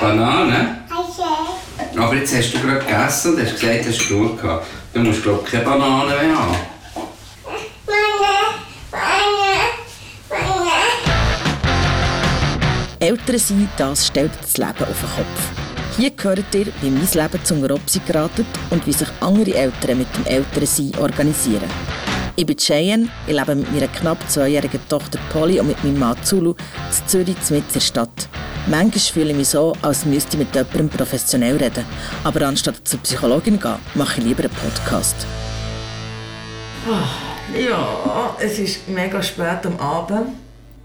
Banane? Aber jetzt hast du gerade gegessen und hast gesagt, hast du genug gehabt. Du musst, glaube ich, keine Banane mehr haben. Eltern sein, das stellt das Leben auf den Kopf. Hier hört ihr, wie mein Leben zum Robsi geratet und wie sich andere Eltern mit dem Elternsein organisieren. Ich bin Cheyenne, ich lebe mit meiner knapp zweijährigen Tochter Polly und mit meinem Mann Zulu in Zürich, mitten in der Stadt. Manchmal fühle ich mich so, als müsste ich mit jemandem professionell reden. Aber anstatt zur Psychologin zu gehen, mache ich lieber einen Podcast. Oh, ja, es ist mega spät am Abend.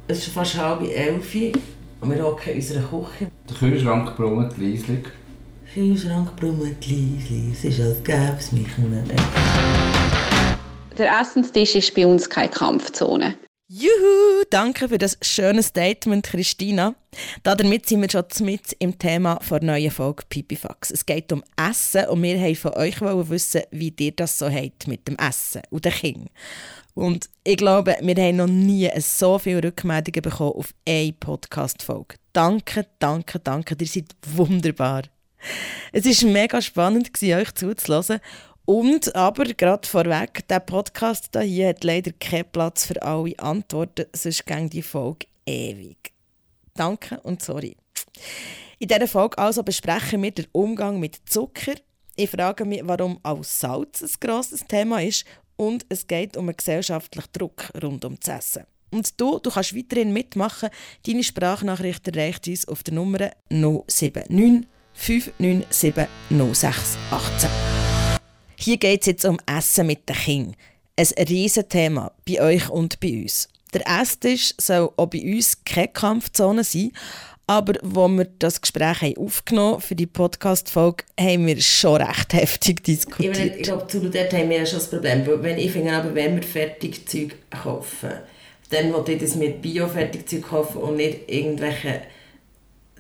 Es ist fast halb elf und wir hocken in unserer Küche. Der Kühlschrank brummt leislich. Kühlschrank brummt leislich, es ist, als gäbe es mich nicht mehr. Der Essenstisch ist bei uns keine Kampfzone. Juhu, danke für das schöne Statement, Christina. Damit sind wir schon mit im Thema der neuen Folge Pipifax. Es geht um Essen und wir wollten von euch wissen, wie ihr das so habt mit dem Essen und den Kindern. Und ich glaube, wir haben noch nie so viele Rückmeldungen bekommen auf eine Podcast-Folge. Danke, danke, danke, ihr seid wunderbar. Es war mega spannend, euch zuzuhören und aber gerade vorweg, der Podcast hier hat leider keinen Platz für alle Antworten, sonst ging die Folge ewig. Danke und sorry. In dieser Folge also besprechen wir den Umgang mit Zucker. Ich frage mich, warum auch Salz ein grosses Thema ist und es geht um einen gesellschaftlichen Druck rund um das Essen. Und du, du kannst weiterhin mitmachen. Deine Sprachnachricht erreicht uns auf der Nummer 079 597 0618. Hier geht es jetzt um Essen mit den Kindern. Ein riesiges Thema bei euch und bei uns. Der Esstisch soll auch bei uns keine Kampfzone sein, aber wo wir das Gespräch haben aufgenommen für die Podcast-Folge, haben wir schon recht heftig diskutiert. Ich, ich glaube, zu dort haben wir ja schon das Problem. Wenn ich finde, aber wenn wir Fertigzeug kaufen, dann will ich das mit Bio-Fertigzeug kaufen und nicht irgendwelche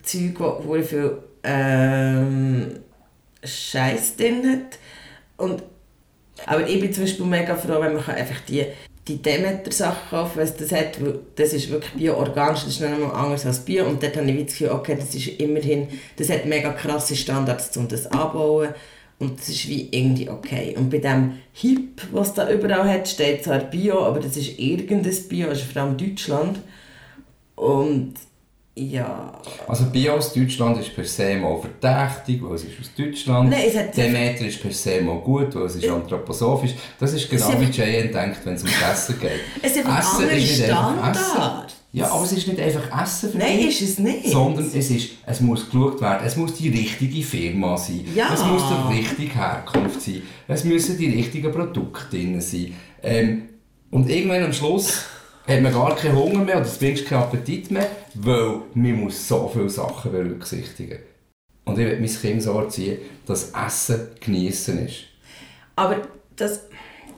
Zeug, wo viel ähm, Scheiß drin hat und, aber ich bin zum Beispiel mega froh, wenn man einfach die, die Demeter-Sachen kaufen kann, das hat, das ist wirklich bio-organisch, das ist nicht einmal anders als Bio. Und dort habe ich das Gefühl, okay, das ist immerhin, das hat mega krasse Standards, um das anzubauen. Und das ist wie irgendwie okay. Und bei dem Hip, was da überall hat, steht zwar Bio, aber das ist irgendein Bio, also vor allem Deutschland. Und ja. Also Bio aus Deutschland ist per se mal verdächtig, weil es ist aus Deutschland. Nein, es hat Demeter ist per se mal gut, weil es ist anthroposophisch. Das ist genau wie Jane denkt, wenn es ums Essen geht. Es ist ein anderer Standard. Ja, aber es ist nicht einfach Essen für Nein, ist es nicht. Sondern es, ist, es muss geschaut werden, es muss die richtige Firma sein. Ja. Es muss die richtige Herkunft sein. Es müssen die richtigen Produkte drin sein. Ähm, und irgendwann am Schluss hat man gar keinen Hunger mehr oder zumindest keinen Appetit mehr, weil man muss so viele Sachen berücksichtigen. Und ich will mein Kind so erziehen, dass Essen genießen ist. Aber das,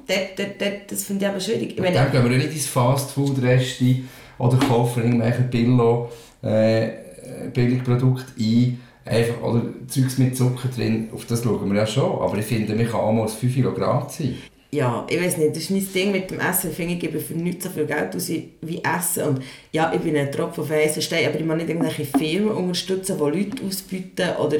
das, das, das finde ich aber schwierig. Ich meine, dann gehen wir nicht ins Fastfood-Resti oder kaufen irgendwelche Billo, äh, Billigprodukte ein, einfach, oder Zeugs mit Zucker drin, auf das schauen wir ja schon. Aber ich finde, man kann auch mal 5 Kilo Grad sein ja, ich weiß nicht, das ist mein Ding mit dem Essen. Ich finde, ich gebe für nichts so viel Geld aus wie Essen. Und ja, ich bin ein Tropfen auf heißen Stein, aber ich muss nicht irgendwelche Firmen unterstützen, die Leute ausbieten oder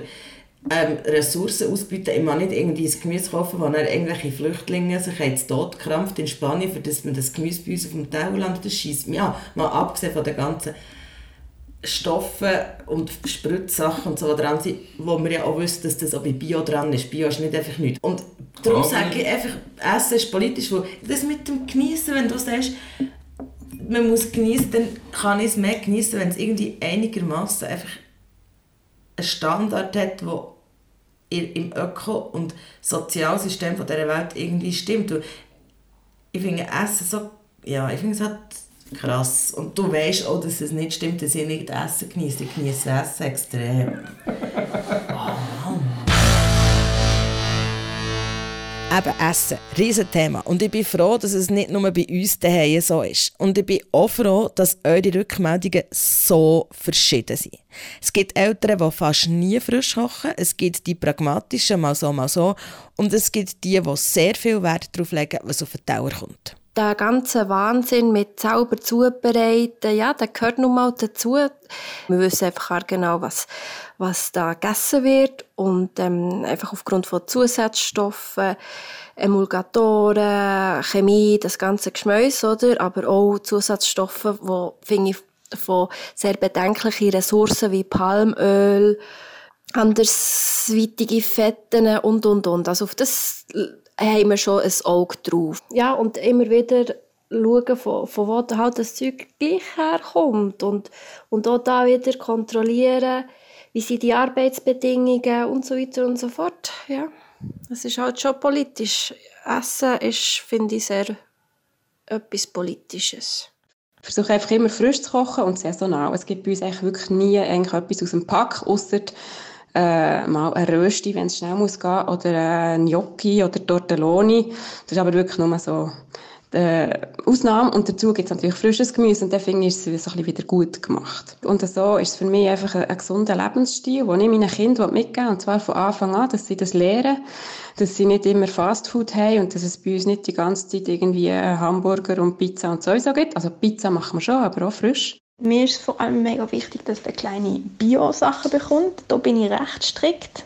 ähm, Ressourcen ausbieten. Ich muss nicht irgendwie ein Gemüse kaufen, wo dann irgendwelche Flüchtlinge sich jetzt tot krampft in Spanien, für das man das Gemüse bei uns auf dem Teller landet. Das schießt mich Mal abgesehen von der ganzen Stoffe und Spritzsachen und so dran sind, wo man ja auch wissen, dass das auch bei Bio dran ist. Bio ist nicht einfach nichts. Und darum okay. sage ich einfach, Essen ist politisch, weil das mit dem Genießen, wenn du sagst, man muss genießen, dann kann ich es mehr genießen, wenn es irgendwie einigermaßen einfach einen Standard hat, der im Öko- und Sozialsystem dieser Welt irgendwie stimmt. Und ich finde Essen so, ja, ich finde es halt krass. Und du weißt auch, dass es nicht stimmt, dass ich nicht Essen genieße. Ich genieße Essen extrem. Eben Essen, Riesenthema. Und ich bin froh, dass es nicht nur bei uns daheim so ist. Und ich bin auch froh, dass eure Rückmeldungen so verschieden sind. Es gibt Eltern, die fast nie frisch kochen. Es gibt die pragmatischen, mal so, mal so. Und es gibt die, die sehr viel Wert darauf legen, was auf den Teller kommt. Der ganze Wahnsinn mit sauber zubereiten, ja, der gehört nun mal dazu. Wir wissen einfach genau, was, was da gegessen wird und ähm, einfach aufgrund von Zusatzstoffen, Emulgatoren, Chemie, das ganze Geschmäus, oder? Aber auch Zusatzstoffe, die, finde ich, von sehr bedenklichen Ressourcen wie Palmöl, andersweitige Fetten und, und, und. Also auf das haben wir schon ein Auge drauf. Ja, und immer wieder schauen, von, von wo halt das Zeug gleich herkommt und, und auch da wieder kontrollieren, wie sind die Arbeitsbedingungen und so weiter und so fort. Ja, es ist halt schon politisch. Essen ist, finde ich, sehr etwas Politisches. Ich versuche einfach immer frisch zu kochen und saisonal. Es gibt bei uns eigentlich wirklich nie eigentlich etwas aus dem Pack, außer äh, mal ein Rösti, wenn es schnell muss gehen, oder ein Gnocchi oder Tortelloni. Das ist aber wirklich nur so äh, Ausnahme. Und dazu gibt es natürlich frisches Gemüse und dann finde ich es so ein bisschen wieder gut gemacht. Und so ist es für mich einfach ein, ein gesunder Lebensstil, den ich meinen Kindern mitgeben will. Und zwar von Anfang an, dass sie das lernen, dass sie nicht immer Fastfood haben und dass es bei uns nicht die ganze Zeit irgendwie Hamburger und Pizza und sowieso gibt. Also Pizza machen wir schon, aber auch frisch. Mir ist es vor allem mega wichtig, dass der kleine Bio-Sachen bekommt. Da bin ich recht strikt.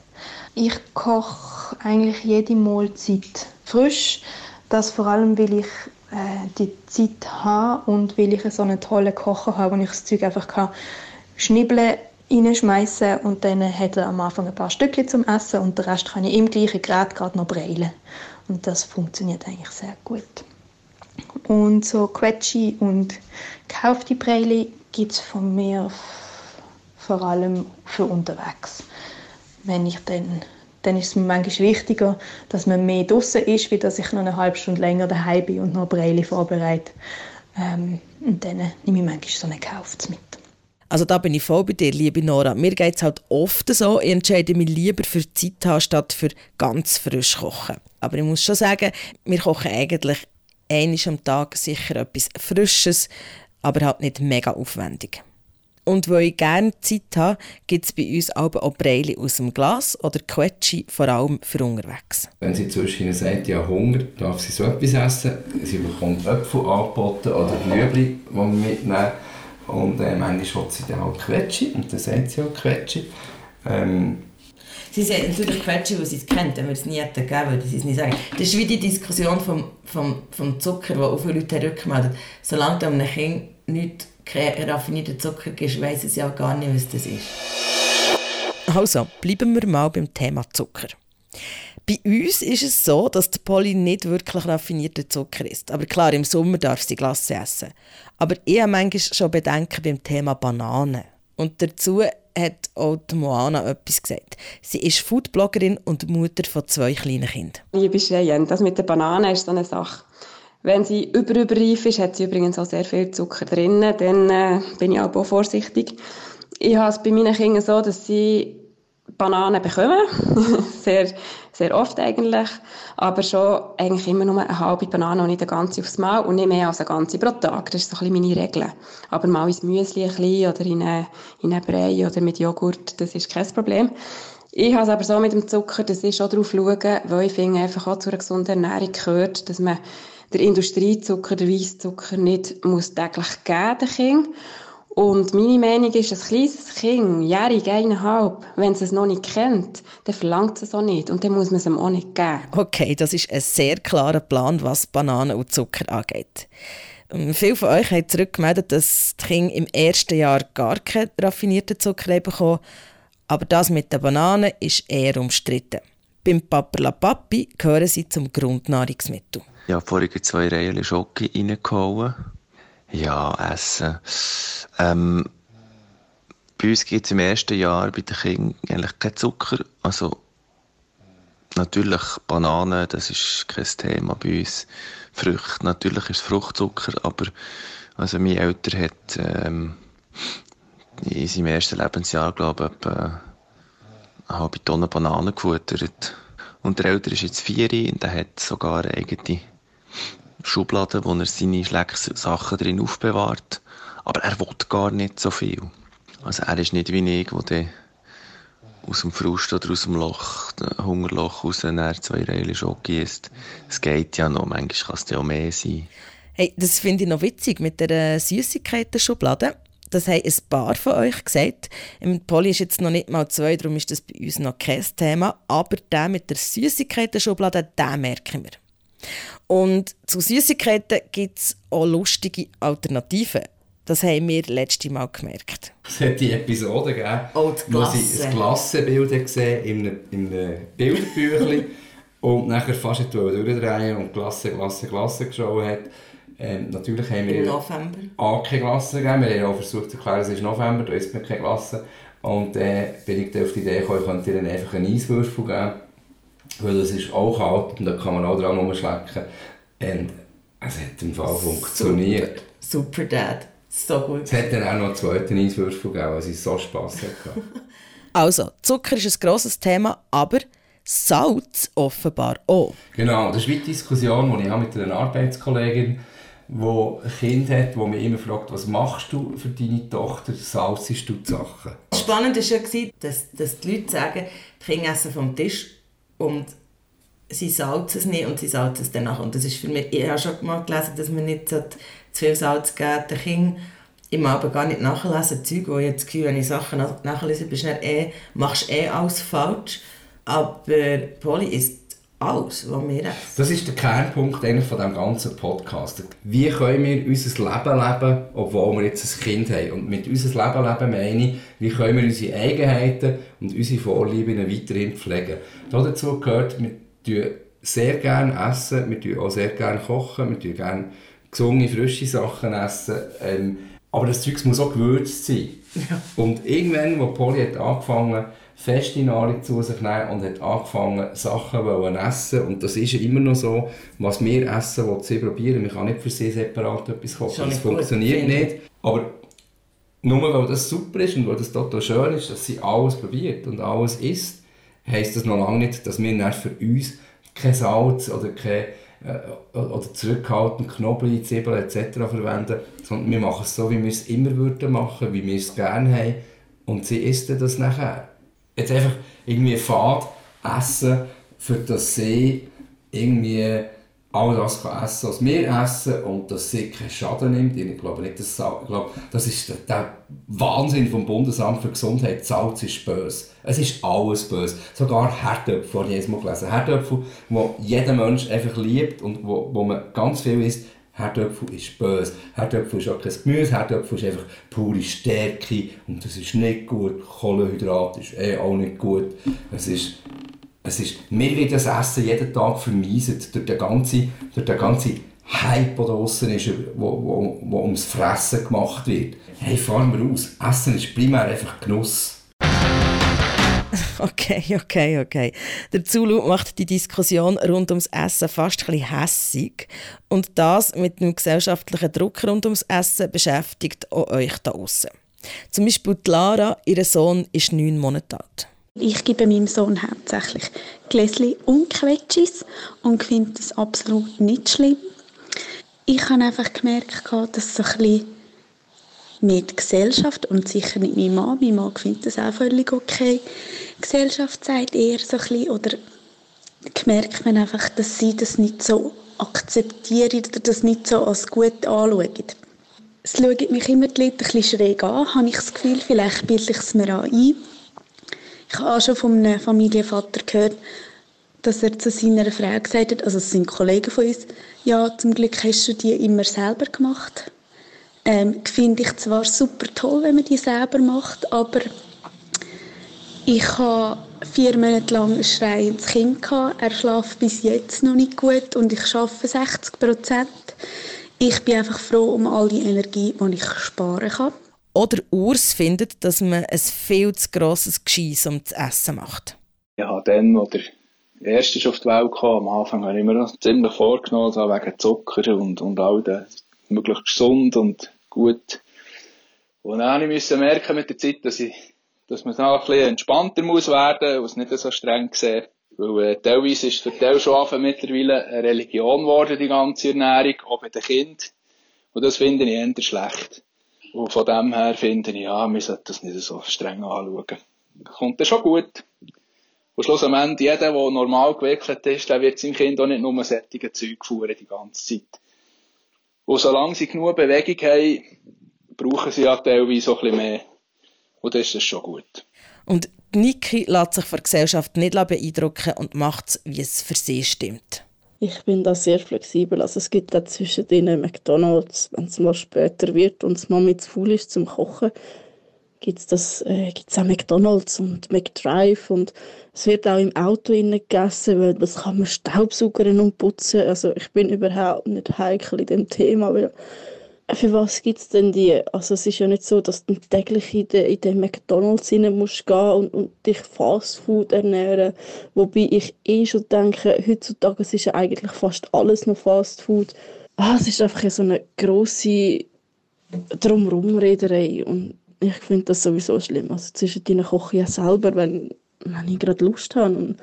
Ich koche eigentlich jede Mahlzeit frisch. Das vor allem, weil ich äh, die Zeit habe und weil ich so einen tollen Kocher habe, wo ich das Zeug einfach kann schnibbeln reinschmeißen und dann hat er am Anfang ein paar Stückchen zum Essen und den Rest kann ich im gleichen Gerät gerade noch breilen. Und das funktioniert eigentlich sehr gut. Und so Quetschi und gekaufte Breili gibt es von mir vor allem für unterwegs. Wenn ich dann, dann ist es mir manchmal wichtiger, dass man mehr draußen ist, wie dass ich noch eine halbe Stunde länger daheim bin und noch Breili vorbereite. Ähm, und dann nehme ich manchmal so einen Kauf mit. Also da bin ich voll bei dir, liebe Nora. Mir geht es halt oft so, ich entscheide mich lieber für Zeit haben, statt für ganz frisch kochen. Aber ich muss schon sagen, wir kochen eigentlich einmal am Tag sicher etwas Frisches, aber halt nicht mega aufwendig. Und weil ich gerne Zeit habe, gibt es bei uns auch Breili aus dem Glas oder Quetschi, vor allem für unterwegs. Wenn sie zwischen sagt, ja Hunger, darf sie so etwas essen. Sie bekommt Äpfel angeboten oder Blübli, die wir mitnehmen. Und äh, manchmal will sie dann halt Quetschi und dann sagt sie auch Quetschi. Ähm, Sie sagt natürlich Quetschi, weil sie es kennt, wenn wir es nie hätten gegeben, würde sie es nicht sagen. Das ist wie die Diskussion vom, vom, vom Zucker, die auch viele Leute rückmelden. Solange du einem Kind nicht raffinierten Zucker gibst, weiss es ja gar nicht, was das ist. Also, bleiben wir mal beim Thema Zucker. Bei uns ist es so, dass die Polly nicht wirklich raffinierter Zucker ist. Aber klar, im Sommer darf sie Glasse essen. Aber ich habe manchmal schon Bedenken beim Thema Bananen. Und dazu hat auch die Moana etwas gesagt. Sie ist Foodbloggerin und Mutter von zwei kleinen Kindern. Liebe Cheyenne, das mit der Banane ist so eine Sache. Wenn sie überüberreif ist, hat sie übrigens auch sehr viel Zucker drin, dann äh, bin ich auch vorsichtig. Ich habe es bei meinen Kindern so, dass sie Bananen bekommen. sehr, sehr oft eigentlich. Aber schon eigentlich immer nur eine halbe Banane und nicht eine ganze aufs Maul und nicht mehr als eine ganze pro Tag. Das ist so ein bisschen meine Regel. Aber mal ins Müsli ein bisschen oder in eine, in Brei oder mit Joghurt, das ist kein Problem. Ich habe es aber so mit dem Zucker, dass ich schon darauf schaue, weil ich finde, einfach auch zu einer gesunden Ernährung gehört, dass man den Industriezucker, den Weisszucker nicht muss täglich geben den. Und meine Meinung ist, ein kleines Kind, jährig, eineinhalb, wenn es es noch nicht kennt, dann verlangt es auch nicht. Und dann muss man es ihm auch nicht geben. Okay, das ist ein sehr klarer Plan, was Bananen und Zucker angeht. Ähm, viele von euch haben zurückgemeldet, dass die Kinder im ersten Jahr gar keinen raffinierten Zucker bekommen aber das mit den Bananen ist eher umstritten. Beim Papa Papi gehören sie zum Grundnahrungsmittel. Ja, vorige zwei Reihen Schocke reingehauen ja, Essen. Ähm, bei uns gibt es im ersten Jahr bei den Kindern eigentlich keinen Zucker. Also, natürlich Bananen, das ist kein Thema bei uns. Früchte, natürlich ist Fruchtzucker, aber also mein Eltern hat ähm, in seinem ersten Lebensjahr, glaube ich, etwa eine halbe Tonne Bananen gefuttert. Und der Ältere ist jetzt vier und der hat sogar eine eigene Schublade, wo er seine Sachen drin aufbewahrt. Aber er will gar nicht so viel. Also er ist nicht wie ich, der aus dem Frust oder aus dem Loch, dem Hungerloch raus zwei Reihen Schoki isst. Es geht ja noch, manchmal kann es ja auch mehr sein. Hey, das finde ich noch witzig mit der Süßigkeiten-Schublade. Das haben ein paar von euch gesagt. Im Poli ist jetzt noch nicht mal zwei, darum ist das bei uns noch kein Thema. Aber der mit der Süßigkeiten-Schublade, den merken wir. Und zu Süßigkeiten gibt es auch lustige Alternativen. Das haben wir letztes Mal gemerkt. Es hat die Episode gegeben, Oh, die wo sie Glasse. ein Glassenbild hat gesehen in einem, in einem Bilderbüchlein und nachher fast durchdrehen und Glasse, Glasse, Glasse geschaut hat. Ähm, natürlich haben wir November. auch keine Glasse gegeben. Wir haben auch versucht zu erklären, es ist November, da isst man keine Glasse. Und äh, bin ich dann auf die Idee gekommen, ich könnte ihr einfach einen Eiswürfel geben. Weil es ist auch kalt und da kann man auch dran rumschlecken. Und es hat im Fall funktioniert. Super, super Dad. So gut. Es hat dann auch noch einen zweiten Eiswürfel gegeben, weil es so Spass hatte. Also, Zucker ist ein grosses Thema, aber Salz offenbar auch. Genau, das ist die Diskussion, die ich habe mit einer Arbeitskollegin die ein Kind hat, wo mich immer fragt, was machst du für deine Tochter, salzest du die Sachen? Spannend war ja, dass, dass die Leute sagen, die Kinder essen vom Tisch und sie salzen es nicht und sie salzen es danach. Und das ist für mich, ich habe schon mal gelesen, dass man nicht zu viel Salz geben den Kindern. Mag aber gar nicht nachlesen, Zeug, wo ich jetzt Gefühl, wenn ich Sachen nach- nachlese, bist du eh, machst eh alles falsch. Aber Polly isst alles, was wir essen. Das ist der Kernpunkt von diesem ganzen Podcast. Wie können wir unser Leben leben, obwohl wir jetzt ein Kind haben? Und mit unser Leben leben meine ich, wie können wir unsere Eigenheiten und unsere Vorlieben weiterhin pflegen. Dazu gehört, wir tun sehr gerne essen, wir tun auch sehr gerne kochen, wir tun gerne gesunde, frische Sachen essen. Ähm, aber das Zeug muss auch gewürzt sein. Und irgendwann, wo Polly hat angefangen feste Nahrung zu sich nehmen und hat angefangen, Sachen zu essen. Und das ist ja immer noch so, was wir essen, will sie probieren. Man kann nicht für sie separat etwas kochen. Das gut, funktioniert ich. nicht. Aber nur weil das super ist und weil das total schön ist, dass sie alles probiert und alles isst, heisst das noch lange nicht, dass wir dann für uns kein Salz oder kein äh, oder zurückhaltend Knoblauch, Zwiebeln etc. verwenden, sondern wir machen es so, wie wir es immer würden machen, wie wir es gerne haben und sie isst das nachher. Jetzt einfach irgendwie fad essen, für das sie irgendwie all das kann essen was wir essen und dass sie keinen Schaden nimmt. Ich glaube nicht, dass Salz, ich glaube, das ist der, der Wahnsinn vom Bundesamt für Gesundheit. Salz ist böse. Es ist alles böse. Sogar Herdöpfel, habe ich einmal gelesen. Herdöpfel, die jeder Mensch einfach liebt und wo, wo man ganz viel isst. Herdöpfel ist böse. Herdöpfel ist auch kein Gemüse. Herdöpfel ist einfach pure Stärke und das ist nicht gut. Kohlenhydrat ist eh auch nicht gut. Es ist es ist, mir wird das Essen jeden Tag vermeiset durch den ganzen, durch den ganzen Hype, der draussen ist, wo, wo, wo ums Fressen gemacht wird. Hey, fahren wir aus. Essen ist primär einfach Genuss. Okay, okay, okay. Der Zulu macht die Diskussion rund ums Essen fast ein bisschen hässig. Und das mit dem gesellschaftlichen Druck rund ums Essen beschäftigt auch euch da außen. Zum Beispiel die Lara, ihr Sohn ist neun Monate alt. Ich gebe meinem Sohn hauptsächlich Gläschen und Quetschis und finde das absolut nicht schlimm. Ich habe einfach gemerkt, dass so ein bisschen die Gesellschaft und sicher nicht mein Mann, mein Mann findet das auch völlig okay. Gesellschaft sagt eher so ein bisschen, oder merkt man einfach, dass sie das nicht so akzeptieren oder das nicht so als gut anschauen. Es schauen mich immer die Leute ein bisschen schräg an, habe ich das Gefühl, vielleicht bilde ich es mir auch ein. Ich habe auch schon von einem Familienvater gehört, dass er zu seiner Frau gesagt hat, also es sind Kollegen von uns, ja, zum Glück hast du die immer selber gemacht. Ähm, finde ich zwar super toll, wenn man die selber macht, aber ich habe vier Monate lang ein schreiendes Kind gehabt. Er schläft bis jetzt noch nicht gut und ich arbeite 60 Prozent. Ich bin einfach froh um all die Energie, die ich sparen kann. Oder Urs findet, dass man ein viel zu grosses Gescheiss um das Essen macht. Ich habe dann, als der Erste ist auf die Welt kam, am Anfang habe ich mir noch ziemlich vorgenommen, so wegen Zucker und, und all das, möglichst gesund und gut. Und dann habe ich müssen merken mit der Zeit, dass ich, dass man da ein bisschen entspannter muss werden, und es nicht so streng sehen. Weil, äh, teilweise ist für anfangen mittlerweile eine Religion geworden, die ganze Ernährung, auch bei den Kindern. Und das finde ich eher schlecht. Und von dem her finde ich, ja, wir sollten das nicht so streng anschauen. Kommt dann schon gut. Und schlussendlich, jeder, der normal gewickelt ist, der wird seinem Kind auch nicht nur sättige Zeug fuhren die ganze Zeit. Und solange sie genug Bewegung haben, brauchen sie ja teilweise auch ein bisschen mehr. Und das ist das schon gut. Und Niki lässt sich von der Gesellschaft nicht beeindrucken und macht es, wie es für sie stimmt. Ich bin da sehr flexibel. Also es gibt da zwischen denen McDonalds, wenn es mal später wird und die Mami zu faul ist zum Kochen, gibt es äh, auch McDonalds und McDrive und es wird auch im Auto gegessen, weil das kann man Staubsaugern und putzen. Also ich bin überhaupt nicht heikel in dem Thema, weil für was gibt es denn die? Also es ist ja nicht so, dass du täglich in den, in den McDonalds rein musst gehen und, und dich Fastfood ernähren. Wobei ich eh schon denke, heutzutage ist ja eigentlich fast alles noch Fastfood. Ah, es ist einfach so eine grosse Drumrumrederei und ich finde das sowieso schlimm. Also zwischendurch koche ich ja selber, wenn, wenn ich gerade Lust habe. Und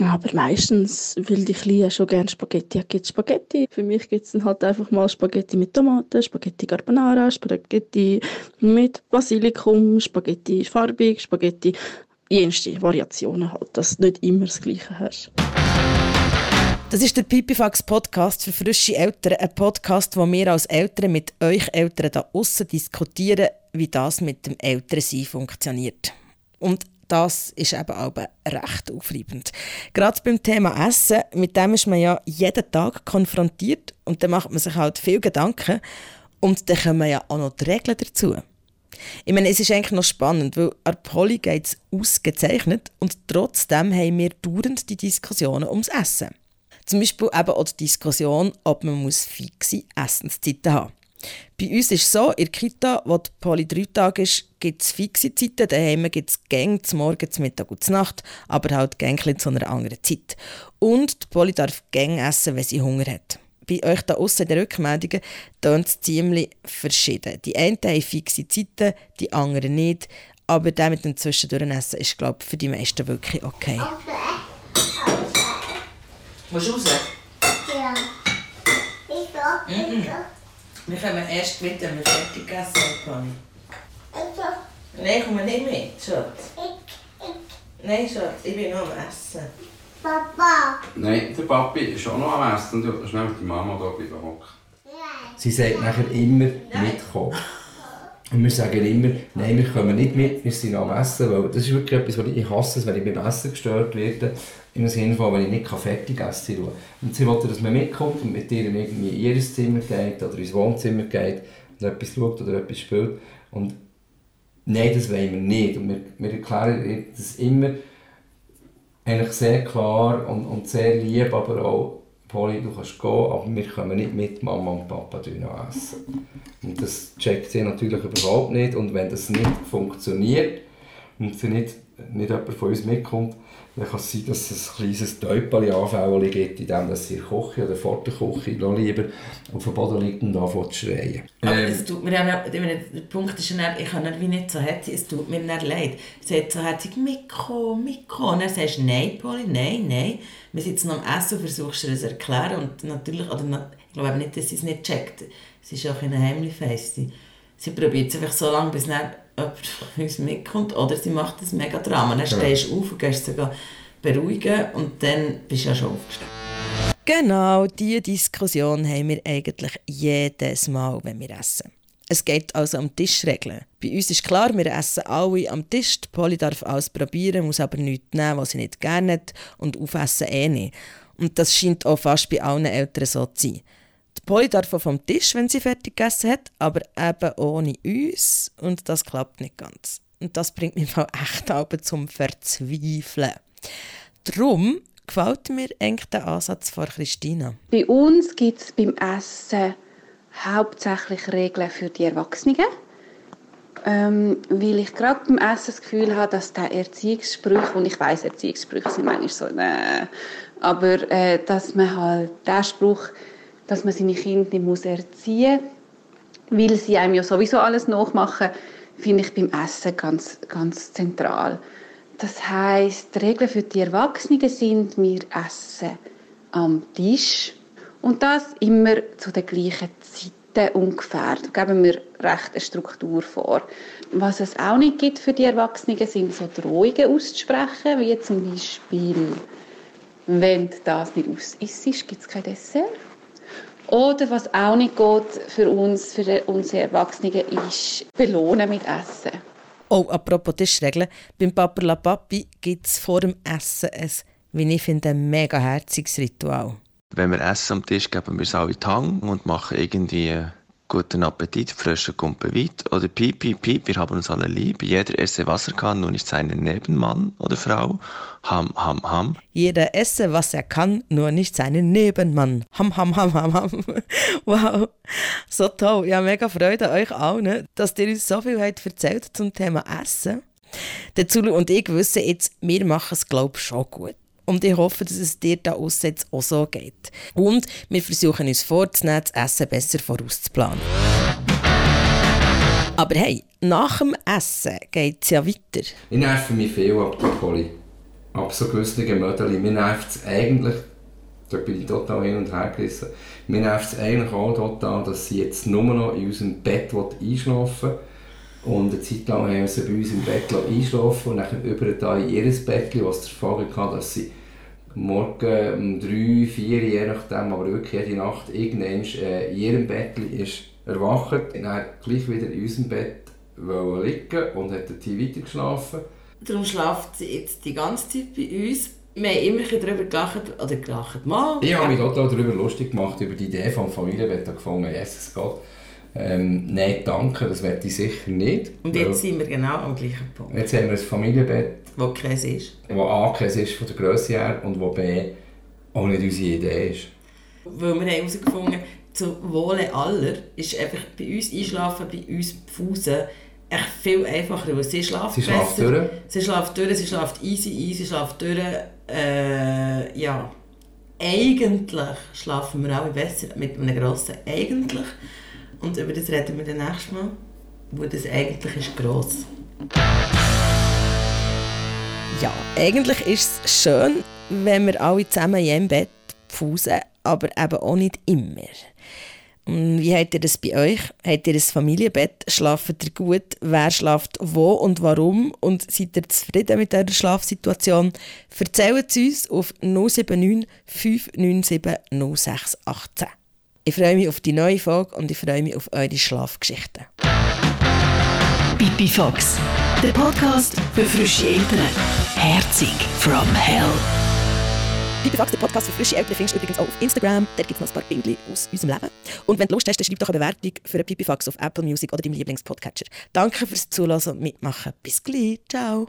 aber meistens will die Kleinen schon gerne Spaghetti. Ja, gibt Spaghetti. Für mich gibt es dann halt einfach mal Spaghetti mit Tomaten, Spaghetti Carbonara, Spaghetti mit Basilikum, Spaghetti farbig, Spaghetti jenste Variationen halt, dass nicht immer das Gleiche hast. Das ist der Pipifax Podcast für frische Eltern, ein Podcast, wo wir als Eltern mit euch Eltern da außen diskutieren, wie das mit dem Elternsein funktioniert. Und das ist eben auch recht aufreibend. Gerade beim Thema Essen, mit dem ist man ja jeden Tag konfrontiert und dann macht man sich halt viel Gedanken und dann kommen ja auch noch die Regeln dazu. Ich meine, es ist eigentlich noch spannend, weil an Polly geht es ausgezeichnet und trotzdem haben wir dauernd die Diskussionen ums Essen. Zum Beispiel eben auch die Diskussion, ob man fixe Essenszeiten haben muss. Bei uns ist es so, in der Kita, wo die Poli drei Tage ist, gibt es fixe Zeiten. Daheim gibt es Gänge zum Morgen, zum Mittag und zur Nacht, aber halt Gänge zu einer anderen Zeit. Und die Poli darf Gänge essen, wenn sie Hunger hat. Bei euch da außen in den Rückmeldungen tönt es ziemlich verschieden. Die einen haben fixe Zeiten, die anderen nicht. Aber der mit dem Zwischendurchessen ist, glaube ich, für die meisten wirklich okay. Musst du raus? Ja. Ich gehe. Mhm. Wir kommen erst mit, wenn wir fertig gegessen haben, Conny. Nein, komm nicht mit, Schatz. Nein, Schatz, ich bin noch am Essen. Papa. Nein, der Papi ist auch noch am Essen und du schnell mit der Mama hier bleiben hocken. Sie sagt nachher immer mitkommen. Und wir sagen immer, nein, wir kommen nicht mit, wir sind am Essen, weil das ist wirklich etwas, was ich, ich hasse, wenn ich beim Essen gestört werde, im Sinne von, wenn ich nicht fertig essen kann. Und sie wollte, dass man mitkommt und mit ihr irgendwie in ihr Zimmer geht oder ins Wohnzimmer geht und etwas schaut oder etwas spielt. Und nein, das wollen wir nicht. Und wir, wir erklären das immer eigentlich sehr klar und, und sehr lieb, aber auch Polly, du kannst gehen, aber wir kommen nicht mit Mama und Papa essen. Und das checkt sie natürlich überhaupt nicht. Und wenn das nicht funktioniert und sie nicht, nicht jemand von uns mitkommt, dann kann es sein, dass es ein kleines Täubchen Anfälle gibt, in dem dass der Küche oder vor der Küche noch lieber auf dem Boden liegt und anfängt zu schreien. Aber ähm, es tut mir auch, der Punkt ist ja, ich kann nicht, wie nicht so herzig, es tut mir nicht leid. Sie sagt so herzig, Mikro, Mikro. Und dann sagst du, nein, Polly, nein, nein. Wir sitzen am Essen und versuchst dir das zu erklären. Und natürlich, oder ich glaube nicht, dass sie es nicht checkt. Sie ist auch in einem Heimlich-Face. Sie, sie probiert es einfach so lange, bis dann jemand von uns mitkommt. Oder sie macht das mega Drama. Dann stehst du auf und gehst sogar beruhigen und dann bist du ja schon aufgestanden. Genau, diese Diskussion haben wir eigentlich jedes Mal, wenn wir essen. Es geht also um Tischregeln. Bei uns ist klar, wir essen alle am Tisch. Die Polly darf alles probieren, muss aber nichts nehmen, was sie nicht gerne hat und aufessen eh nicht. Und das scheint auch fast bei allen Eltern so zu sein. Die Polly darf auch vom Tisch, wenn sie fertig gegessen hat, aber eben ohne uns und das klappt nicht ganz. Und das bringt mich echt aber zum Verzweifeln. Darum gefällt mir eigentlich der Ansatz von Christina. Bei uns gibt es beim Essen hauptsächlich Regeln für die Erwachsenen. Ähm, weil ich gerade beim Essen das Gefühl habe, dass der Erziehungssprüche, und ich weiß Erziehungssprüche sind manchmal so, äh, aber äh, dass man halt der Spruch, dass man seine Kinder nicht muss erziehen muss, weil sie einem ja sowieso alles nachmachen, finde ich beim Essen ganz, ganz zentral. Das heißt, die Regeln für die Erwachsenen sind, wir essen am Tisch und das immer zu den gleichen Zeiten ungefähr. Da geben wir recht eine Struktur vor. Was es auch nicht gibt für die Erwachsenen, sind so Drohungen auszusprechen, wie zum Beispiel, wenn das nicht aus ist, gibt es kein Dessert. Oder was auch nicht geht für uns, für unsere Erwachsenen, ist belohnen mit Essen. Oh, apropos Tischregeln. Beim Papa La Papi gibt es vor dem Essen ein, wie ich finde, ein mega herziges Ritual. Wenn wir essen am Tisch, geben wir es alle in die Hand und machen irgendwie guten Appetit, frischen Kumpen weit. Oder piep, piep, piep, wir haben uns alle lieb. Jeder esse, was er kann, nur nicht seinen Nebenmann oder Frau. Ham, ham, ham. Jeder esse, was er kann, nur nicht seinen Nebenmann. Ham, ham, ham, ham, ham. Wow, so toll. Habe mega Freude euch allen, dass ihr uns so viel habt erzählt zum Thema Essen. Der Zulu und ich wissen jetzt, wir machen es, glaube ich, schon gut. Und ich hoffe, dass es dir da aussen auch so geht. Und wir versuchen uns vorzunehmen, das Essen besser vorauszuplanen. Aber hey, nach dem Essen geht es ja weiter. Ich nerve mich viel ab der Poli. Ab so gewissen Mödeli. Mir nervt es eigentlich, da bin ich total hin und her gerissen, mir nervt es eigentlich auch total, dass sie jetzt nur noch in unserem Bett einschlafen. Und eine Zeit lang haben sie bei uns im Bett einschlafen und dann über da in ihr Bett, was zur Folge hatte, dass sie morgen um 3, 4, je nachdem, aber wirklich jede Nacht irgendwann äh, in ihrem Bett ist erwacht, dann gleich wieder in unserem Bett liegen und hat dann weiter geschlafen. Darum schlaft sie jetzt die ganze Zeit bei uns. Wir haben immer darüber gelacht, oder gelacht mal. Ich habe mich total darüber lustig gemacht, über die Idee vom Familienbett gefunden, Jesus Gott. Ähm, nein, danke, das werde ich sicher nicht. Und jetzt sind wir genau am gleichen Punkt. Jetzt haben wir ein Familienbett, wo Käse ist. Wo A Käse ist von der Größe her und wo B auch nicht unsere Idee ist. Weil wir haben herausgefunden, zum Wohle aller ist einfach bei uns einschlafen, bei uns Pfusen echt viel einfacher, weil sie schlaft sie besser. Schlaft durch. Sie schlaft durch, sie schlaft easy ein, sie schlaft durch. Äh, ja, eigentlich schlafen wir alle besser mit einem grossen «Eigentlich». Und über das reden wir dann nächstes Mal, wo das eigentlich ist gross. Ja, eigentlich ist es schön, wenn wir alle zusammen in einem Bett pfusen, aber eben auch nicht immer. Wie habt ihr das bei euch? Habt ihr ein Familienbett? Schlaft ihr gut? Wer schlaft wo und warum? Und seid ihr zufrieden mit eurer Schlafsituation? Erzählt es uns auf 079 597 0618. Ich freue mich auf die neue Folge und ich freue mich auf eure Schlafgeschichten. Pipi Fox, der Podcast für frische Eltern. Herzig from Hell. Fox, der Podcast für frische Eltern, findest du übrigens auch auf Instagram. Dort gibt es noch ein paar Bilder aus unserem Leben. Und wenn du Lust hast, schreib doch eine Bewertung für Pipi Fox auf Apple Music oder deinem Lieblingspodcatcher. Danke fürs Zuhören und Mitmachen. Bis gleich. Ciao.